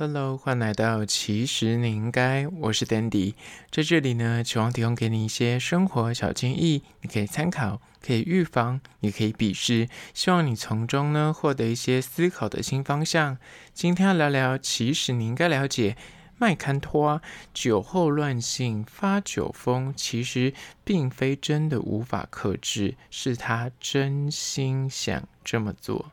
Hello，欢迎来到其实你应该，我是 Dandy，在这里呢，希望提供给你一些生活小建议，你可以参考，可以预防，也可以鄙视，希望你从中呢获得一些思考的新方向。今天要聊聊，其实你应该了解，麦坎托酒后乱性发酒疯，其实并非真的无法克制，是他真心想这么做。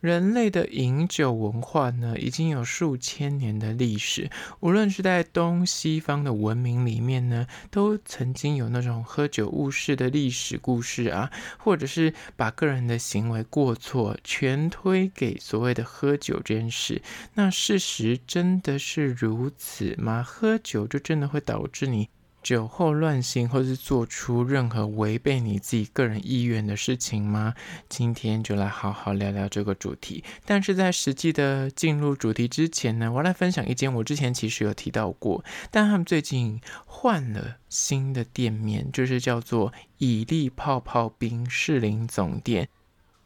人类的饮酒文化呢，已经有数千年的历史。无论是在东西方的文明里面呢，都曾经有那种喝酒误事的历史故事啊，或者是把个人的行为过错全推给所谓的喝酒这件事。那事实真的是如此吗？喝酒就真的会导致你酒后乱性，或是做出任何违背你自己个人意愿的事情吗？今天就来好好聊聊这个主题。但是在实际的进入主题之前呢，我来分享一间我之前其实有提到过，但他们最近换了新的店面，就是叫做以利泡泡冰士林总店。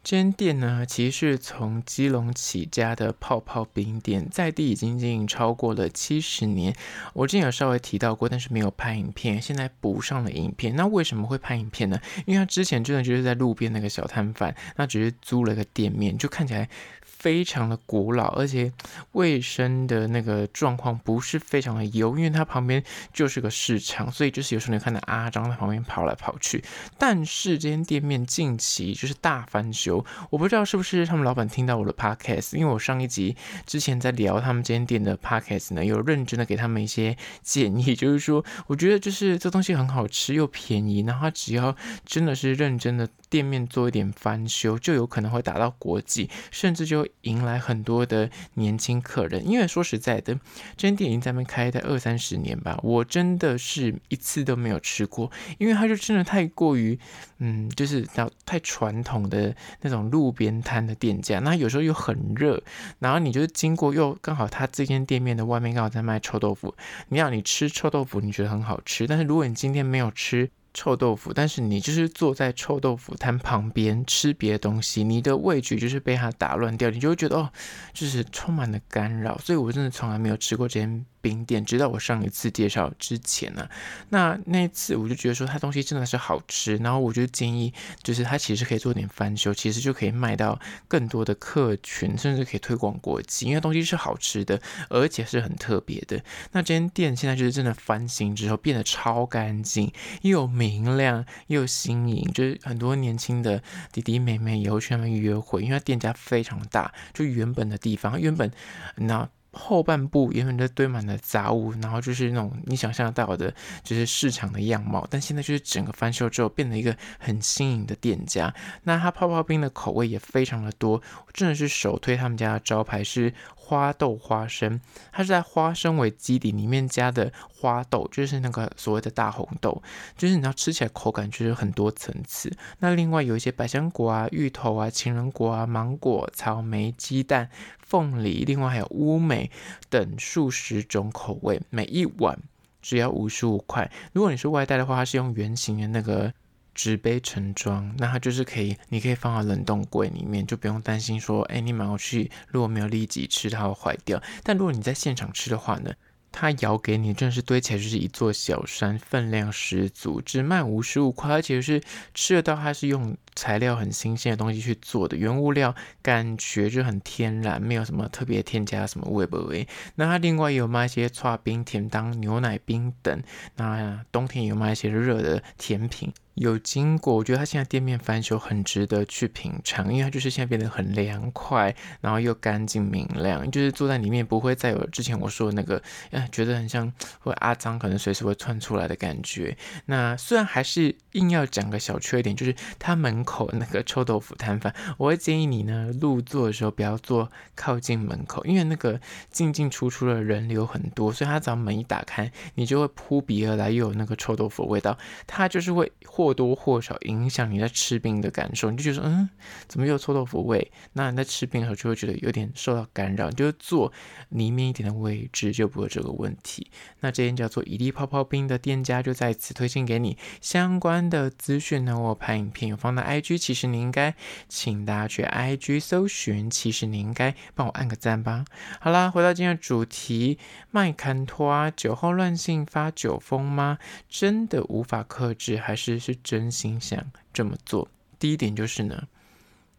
这间店呢，其实是从基隆起家的泡泡冰店，在地已经经营超过了七十年。我之前有稍微提到过，但是没有拍影片，现在补上了影片。那为什么会拍影片呢？因为他之前真的就是在路边那个小摊贩，那只是租了个店面，就看起来。非常的古老，而且卫生的那个状况不是非常的优，因为它旁边就是个市场，所以就是有时候你看到阿张在旁边跑来跑去。但是这间店面近期就是大翻修，我不知道是不是他们老板听到我的 podcast，因为我上一集之前在聊他们这间店的 podcast 呢，有认真的给他们一些建议，就是说我觉得就是这东西很好吃又便宜，然后只要真的是认真的。店面做一点翻修，就有可能会达到国际，甚至就迎来很多的年轻客人。因为说实在的，这间店已经在那边开在二三十年吧，我真的是一次都没有吃过，因为它就真的太过于，嗯，就是到太传统的那种路边摊的店家。那有时候又很热，然后你就是经过又刚好他这间店面的外面刚好在卖臭豆腐，你要你吃臭豆腐，你觉得很好吃，但是如果你今天没有吃。臭豆腐，但是你就是坐在臭豆腐摊旁边吃别的东西，你的味觉就是被它打乱掉，你就会觉得哦，就是充满了干扰。所以我真的从来没有吃过这间。冰店，直到我上一次介绍之前呢、那那一次我就觉得说它东西真的是好吃，然后我就建议，就是它其实可以做点翻修，其实就可以卖到更多的客群，甚至可以推广国际，因为东西是好吃的，而且是很特别的。那这间店现在就是真的翻新之后变得超干净，又明亮又新颖，就是很多年轻的弟弟妹妹以后去那边约会，因为它店家非常大，就原本的地方原本那。后半部原本就堆满了杂物，然后就是那种你想象到的，就是市场的样貌。但现在就是整个翻修之后，变成一个很新颖的店家。那它泡泡冰的口味也非常的多，真的是首推他们家的招牌是花豆花生，它是在花生为基底，里面加的花豆，就是那个所谓的大红豆，就是你要吃起来口感就是很多层次。那另外有一些百香果啊、芋头啊、情人果啊、芒果、草莓、鸡蛋。凤梨，另外还有乌梅等数十种口味，每一碗只要五十五块。如果你是外带的话，它是用圆形的那个纸杯盛装，那它就是可以，你可以放到冷冻柜里面，就不用担心说，哎，你买回去如果没有立即吃，它会坏掉。但如果你在现场吃的话呢？它舀给你，真的是堆起来就是一座小山，分量十足，只卖五十五块，而且是吃得到，它是用材料很新鲜的东西去做的，原物料感觉就很天然，没有什么特别添加什么味不味。那它另外也有卖一些剉冰、甜当、牛奶冰等，那冬天有卖一些热的甜品。有经过，我觉得他现在店面翻修很值得去品尝，因为它就是现在变得很凉快，然后又干净明亮，就是坐在里面不会再有之前我说的那个，哎，觉得很像会阿脏，可能随时会窜出来的感觉。那虽然还是硬要讲个小缺点，就是他门口那个臭豆腐摊贩，我会建议你呢入座的时候不要坐靠近门口，因为那个进进出出的人流很多，所以他只要门一打开，你就会扑鼻而来，又有那个臭豆腐的味道，他就是会或或多或少影响你在吃冰的感受。你就觉得，嗯，怎么有臭豆腐味？那你在吃冰的时候就会觉得有点受到干扰。就是坐里面一点的位置就不会这个问题。那这间叫做伊利泡泡冰的店家就在此推荐给你相关的资讯呢。我拍影片有放到 IG，其实你应该请大家去 IG 搜寻，其实你应该帮我按个赞吧。好啦，回到今天的主题，麦坎托啊酒后乱性发酒疯吗？真的无法克制，还是是真心想这么做？第一点就是呢，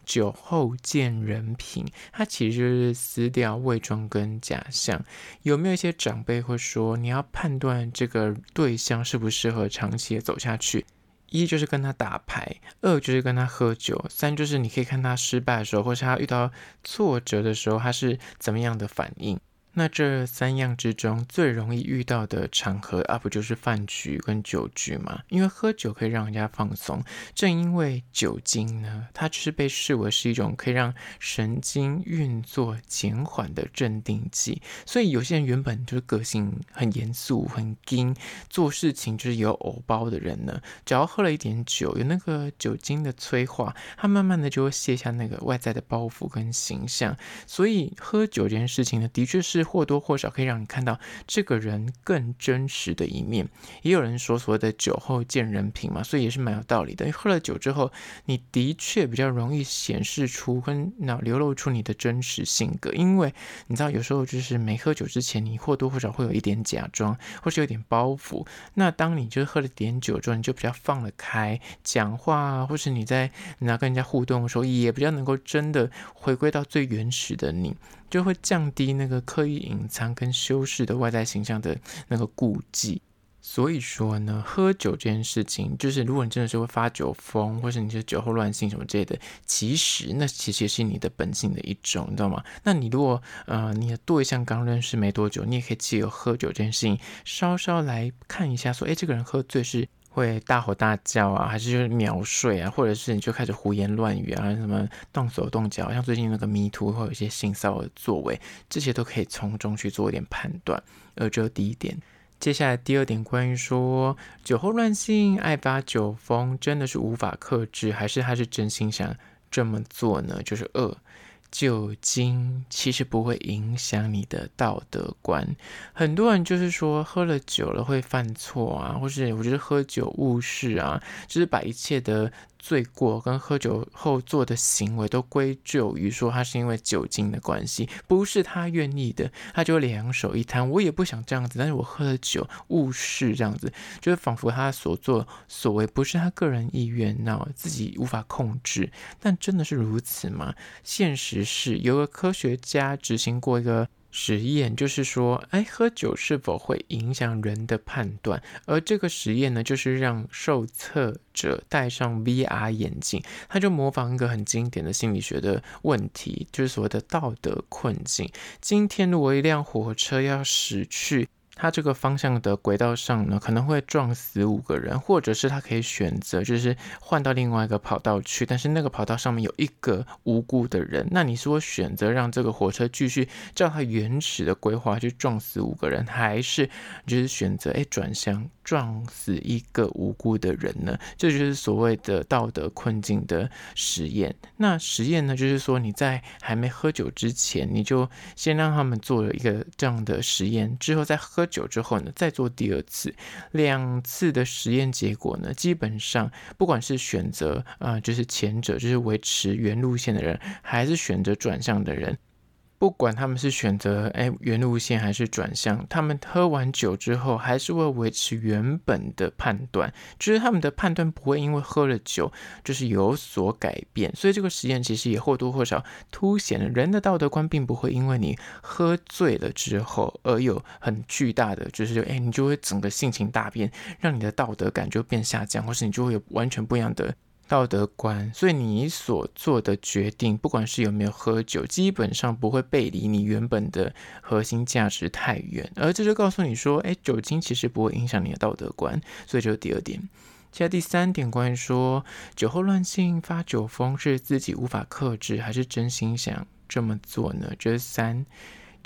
酒后见人品，它其实就是撕掉伪装跟假象。有没有一些长辈会说，你要判断这个对象适不适合长期的走下去？一就是跟他打牌，二就是跟他喝酒，三就是你可以看他失败的时候，或是他遇到挫折的时候，他是怎么样的反应。那这三样之中最容易遇到的场合啊，不就是饭局跟酒局吗？因为喝酒可以让人家放松，正因为酒精呢，它就是被视为是一种可以让神经运作减缓的镇定剂，所以有些人原本就是个性很严肃、很硬，做事情就是有偶包的人呢，只要喝了一点酒，有那个酒精的催化，他慢慢的就会卸下那个外在的包袱跟形象。所以喝酒这件事情呢，的确是。或多或少可以让你看到这个人更真实的一面。也有人说所谓的酒后见人品嘛，所以也是蛮有道理的。因为喝了酒之后，你的确比较容易显示出跟那流露出你的真实性格。因为你知道，有时候就是没喝酒之前，你或多或少会有一点假装，或是有点包袱。那当你就是喝了点酒之后，你就比较放得开，讲话，或是你在你要跟人家互动的时候，也比较能够真的回归到最原始的你。就会降低那个刻意隐藏跟修饰的外在形象的那个顾忌，所以说呢，喝酒这件事情，就是如果你真的是会发酒疯，或是你是酒后乱性什么之类的，其实那其实也是你的本性的一种，你知道吗？那你如果呃你的对象刚认识没多久，你也可以借由喝酒这件事情，稍稍来看一下，说，哎，这个人喝醉是。会大吼大叫啊，还是就是秒睡啊，或者是你就开始胡言乱语啊，什么动手动脚，像最近那个迷途会有一些性骚扰的作为，这些都可以从中去做一点判断。呃，这第一点。接下来第二点，关于说酒后乱性、爱发酒疯，真的是无法克制，还是他是真心想这么做呢？就是二。酒精其实不会影响你的道德观，很多人就是说喝了酒了会犯错啊，或是我觉得喝酒误事啊，就是把一切的。罪过跟喝酒后做的行为都归咎于说他是因为酒精的关系，不是他愿意的，他就两手一摊，我也不想这样子，但是我喝了酒误事这样子，就是仿佛他所作所为不是他个人意愿，那自己无法控制，但真的是如此吗？现实是有个科学家执行过一个。实验就是说，哎，喝酒是否会影响人的判断？而这个实验呢，就是让受测者戴上 VR 眼镜，他就模仿一个很经典的心理学的问题，就是所谓的道德困境。今天如果一辆火车要驶去。它这个方向的轨道上呢，可能会撞死五个人，或者是他可以选择，就是换到另外一个跑道去，但是那个跑道上面有一个无辜的人，那你说选择让这个火车继续照它原始的规划去撞死五个人，还是就是选择哎转向撞死一个无辜的人呢？这就是所谓的道德困境的实验。那实验呢，就是说你在还没喝酒之前，你就先让他们做了一个这样的实验，之后再喝。久之后呢，再做第二次，两次的实验结果呢，基本上不管是选择啊、就是前者，就是维持原路线的人，还是选择转向的人。不管他们是选择哎原路线还是转向，他们喝完酒之后还是会维持原本的判断，就是他们的判断不会因为喝了酒就是有所改变。所以这个实验其实也或多或少凸显了人的道德观并不会因为你喝醉了之后而有很巨大的，就是哎你就会整个性情大变，让你的道德感就变下降，或是你就会有完全不一样的。道德观，所以你所做的决定，不管是有没有喝酒，基本上不会背离你原本的核心价值太远。而这就告诉你说，哎，酒精其实不会影响你的道德观。所以这是第二点。接下来第三点，关于说酒后乱性发酒疯是自己无法克制，还是真心想这么做呢？这是三。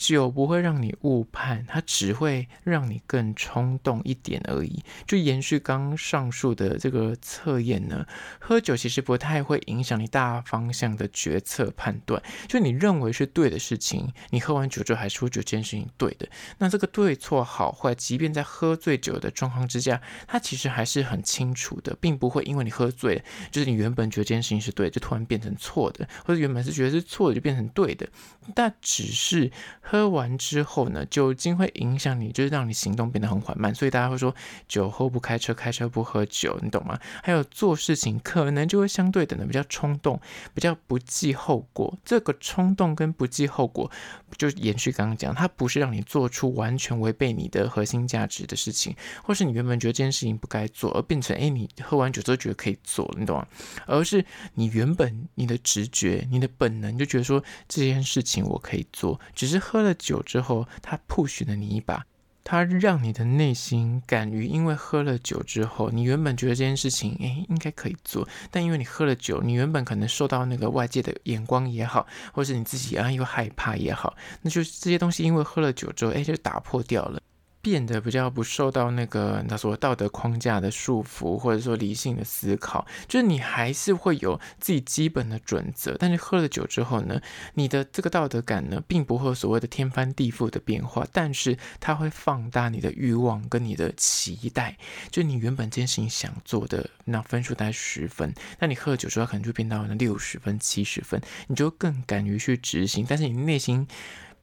酒不会让你误判，它只会让你更冲动一点而已。就延续刚上述的这个测验呢，喝酒其实不太会影响你大方向的决策判断。就你认为是对的事情，你喝完酒之后还是会觉得这件事情对的。那这个对错好坏，即便在喝醉酒的状况之下，它其实还是很清楚的，并不会因为你喝醉了，就是你原本觉得这件事情是对，就突然变成错的，或者原本是觉得是错的，就变成对的。但只是喝完之后呢，酒精会影响你，就是让你行动变得很缓慢。所以大家会说，酒后不开车，开车不喝酒，你懂吗？还有做事情可能就会相对等的比较冲动，比较不计后果。这个冲动跟不计后果，就延续刚刚讲，它不是让你做出完全违背你的核心价值的事情，或是你原本觉得这件事情不该做，而变成诶，你喝完酒之后觉得可以做，你懂吗？而是你原本你的直觉、你的本能就觉得说这件事情我可以做，只是喝了酒之后，他 push 了你一把。他让你的内心敢于，因为喝了酒之后，你原本觉得这件事情，诶，应该可以做，但因为你喝了酒，你原本可能受到那个外界的眼光也好，或是你自己啊又害怕也好，那就这些东西因为喝了酒之后，诶，就打破掉了。变得比较不受到那个他说道德框架的束缚，或者说理性的思考，就是你还是会有自己基本的准则。但是喝了酒之后呢，你的这个道德感呢，并不会有所谓的天翻地覆的变化，但是它会放大你的欲望跟你的期待。就你原本这件事情想做的，那分数大概十分，那你喝了酒之后可能就变到了六十分、七十分，你就更敢于去执行。但是你内心。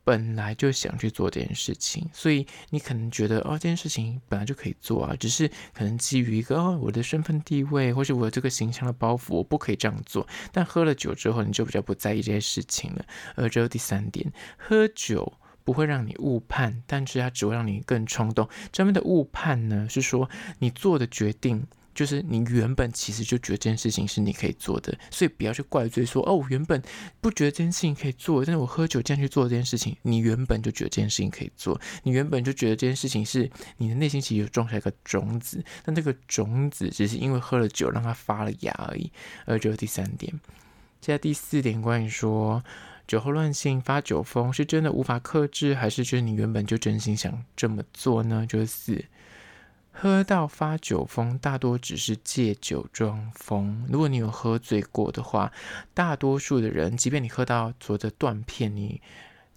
本来就想去做这件事情，所以你可能觉得哦，这件事情本来就可以做啊，只是可能基于一个哦，我的身份地位，或是我这个形象的包袱，我不可以这样做。但喝了酒之后，你就比较不在意这些事情了。而这第三点，喝酒不会让你误判，但是它只会让你更冲动。这边的误判呢，是说你做的决定。就是你原本其实就觉得这件事情是你可以做的，所以不要去怪罪说哦，我原本不觉得这件事情可以做，但是我喝酒这样去做这件事情，你原本就觉得这件事情可以做，你原本就觉得这件事情是你的内心其实有种下一个种子，但这个种子只是因为喝了酒让它发了芽而已。而这是第三点，接下来第四点，关于说酒后乱性发酒疯是真的无法克制，还是就是你原本就真心想这么做呢？就是四。喝到发酒疯，大多只是借酒装疯。如果你有喝醉过的话，大多数的人，即便你喝到昨的断片，你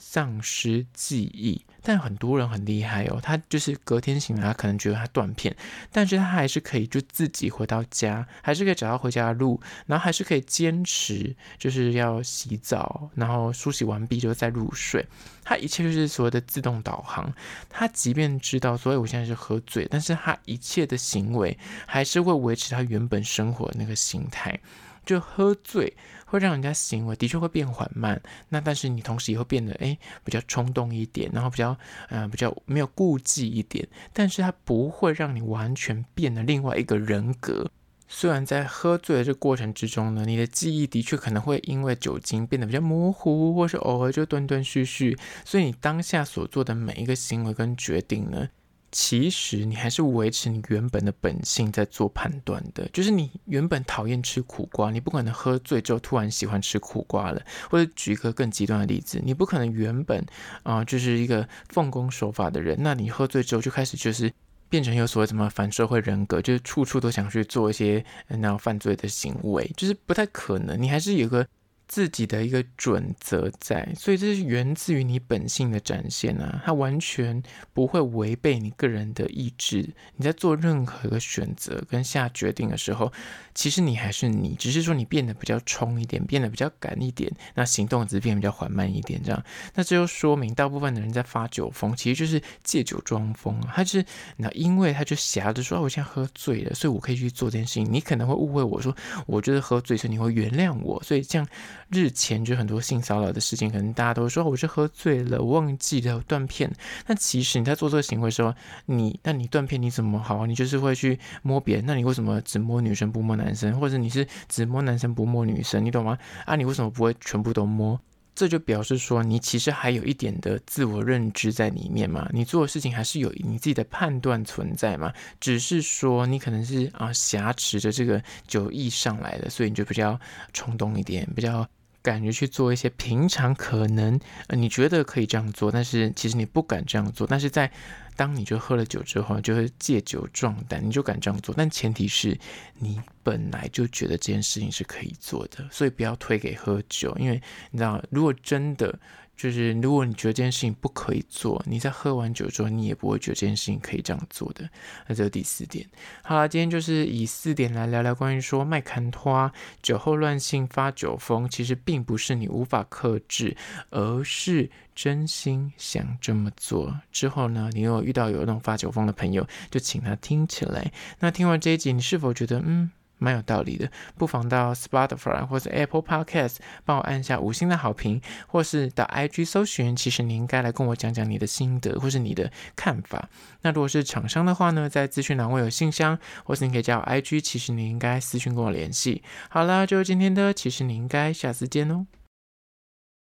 丧失记忆。但很多人很厉害哦，他就是隔天醒来，他可能觉得他断片，但是他还是可以就自己回到家，还是可以找到回家的路，然后还是可以坚持就是要洗澡，然后梳洗完毕就再入睡。他一切就是所谓的自动导航。他即便知道，所以我现在是喝醉，但是他一切的行为还是会维持他原本生活的那个心态。就喝醉会让人家行为的确会变缓慢，那但是你同时也会变得诶比较冲动一点，然后比较呃比较没有顾忌一点，但是它不会让你完全变得另外一个人格。虽然在喝醉的这过程之中呢，你的记忆的确可能会因为酒精变得比较模糊，或是偶尔就断断续续，所以你当下所做的每一个行为跟决定呢，其实你还是维持你原本的本性在做判断的，就是你原本讨厌吃苦瓜，你不可能喝醉之后突然喜欢吃苦瓜了。或者举一个更极端的例子，你不可能原本啊、就是一个奉公守法的人，那你喝醉之后就开始就是变成有所谓什么反社会人格，就是处处都想去做一些那样犯罪的行为，就是不太可能。你还是有个。自己的一个准则在，所以这是源自于你本性的展现啊，它完全不会违背你个人的意志。你在做任何一个选择跟下决定的时候，其实你还是你，只是说你变得比较冲一点，变得比较赶一点，那行动只是变得比较缓慢一点这样。那这就说明大部分的人在发酒疯，其实就是借酒装疯啊。他就是那因为他就挟着说，啊，我现在喝醉了，所以我可以去做这件事情。你可能会误会我说，我觉得喝醉，所以你会原谅我，所以这样。日前就很多性骚扰的事情，可能大家都说我是喝醉了，忘记了断片。那其实你在做这个行为的时候，你那你断片你怎么好？你就是会去摸别人，那你为什么只摸女生不摸男生？或者你是只摸男生不摸女生？你懂吗？啊，你为什么不会全部都摸？这就表示说你其实还有一点的自我认知在里面嘛，你做的事情还是有你自己的判断存在嘛，只是说你可能是啊挟持着这个酒意上来的，所以你就比较冲动一点，比较。敢于去做一些平常可能呃你觉得可以这样做，但是其实你不敢这样做。但是在当你就喝了酒之后，就会借酒壮胆，你就敢这样做。但前提是你本来就觉得这件事情是可以做的，所以不要推给喝酒，因为你知道，如果真的。就是如果你觉得这件事情不可以做，你在喝完酒之后，你也不会觉得这件事情可以这样做的。那这是第四点。好了，今天就是以四点来聊聊关于说麦坎托酒后乱性发酒疯，其实并不是你无法克制，而是真心想这么做。之后呢，你有遇到有那种发酒疯的朋友，就请他听起来。那听完这一集，你是否觉得嗯？蛮有道理的，不妨到 Spotify 或者 Apple Podcast 帮我按下五星的好评，或是到 IG 搜寻。其实你应该来跟我讲讲你的心得或是你的看法。那如果是厂商的话呢，在资讯栏会有信箱，或是你可以加我 IG。其实你应该私讯跟我联系。好啦，就是今天的，其实你应该下次见哦。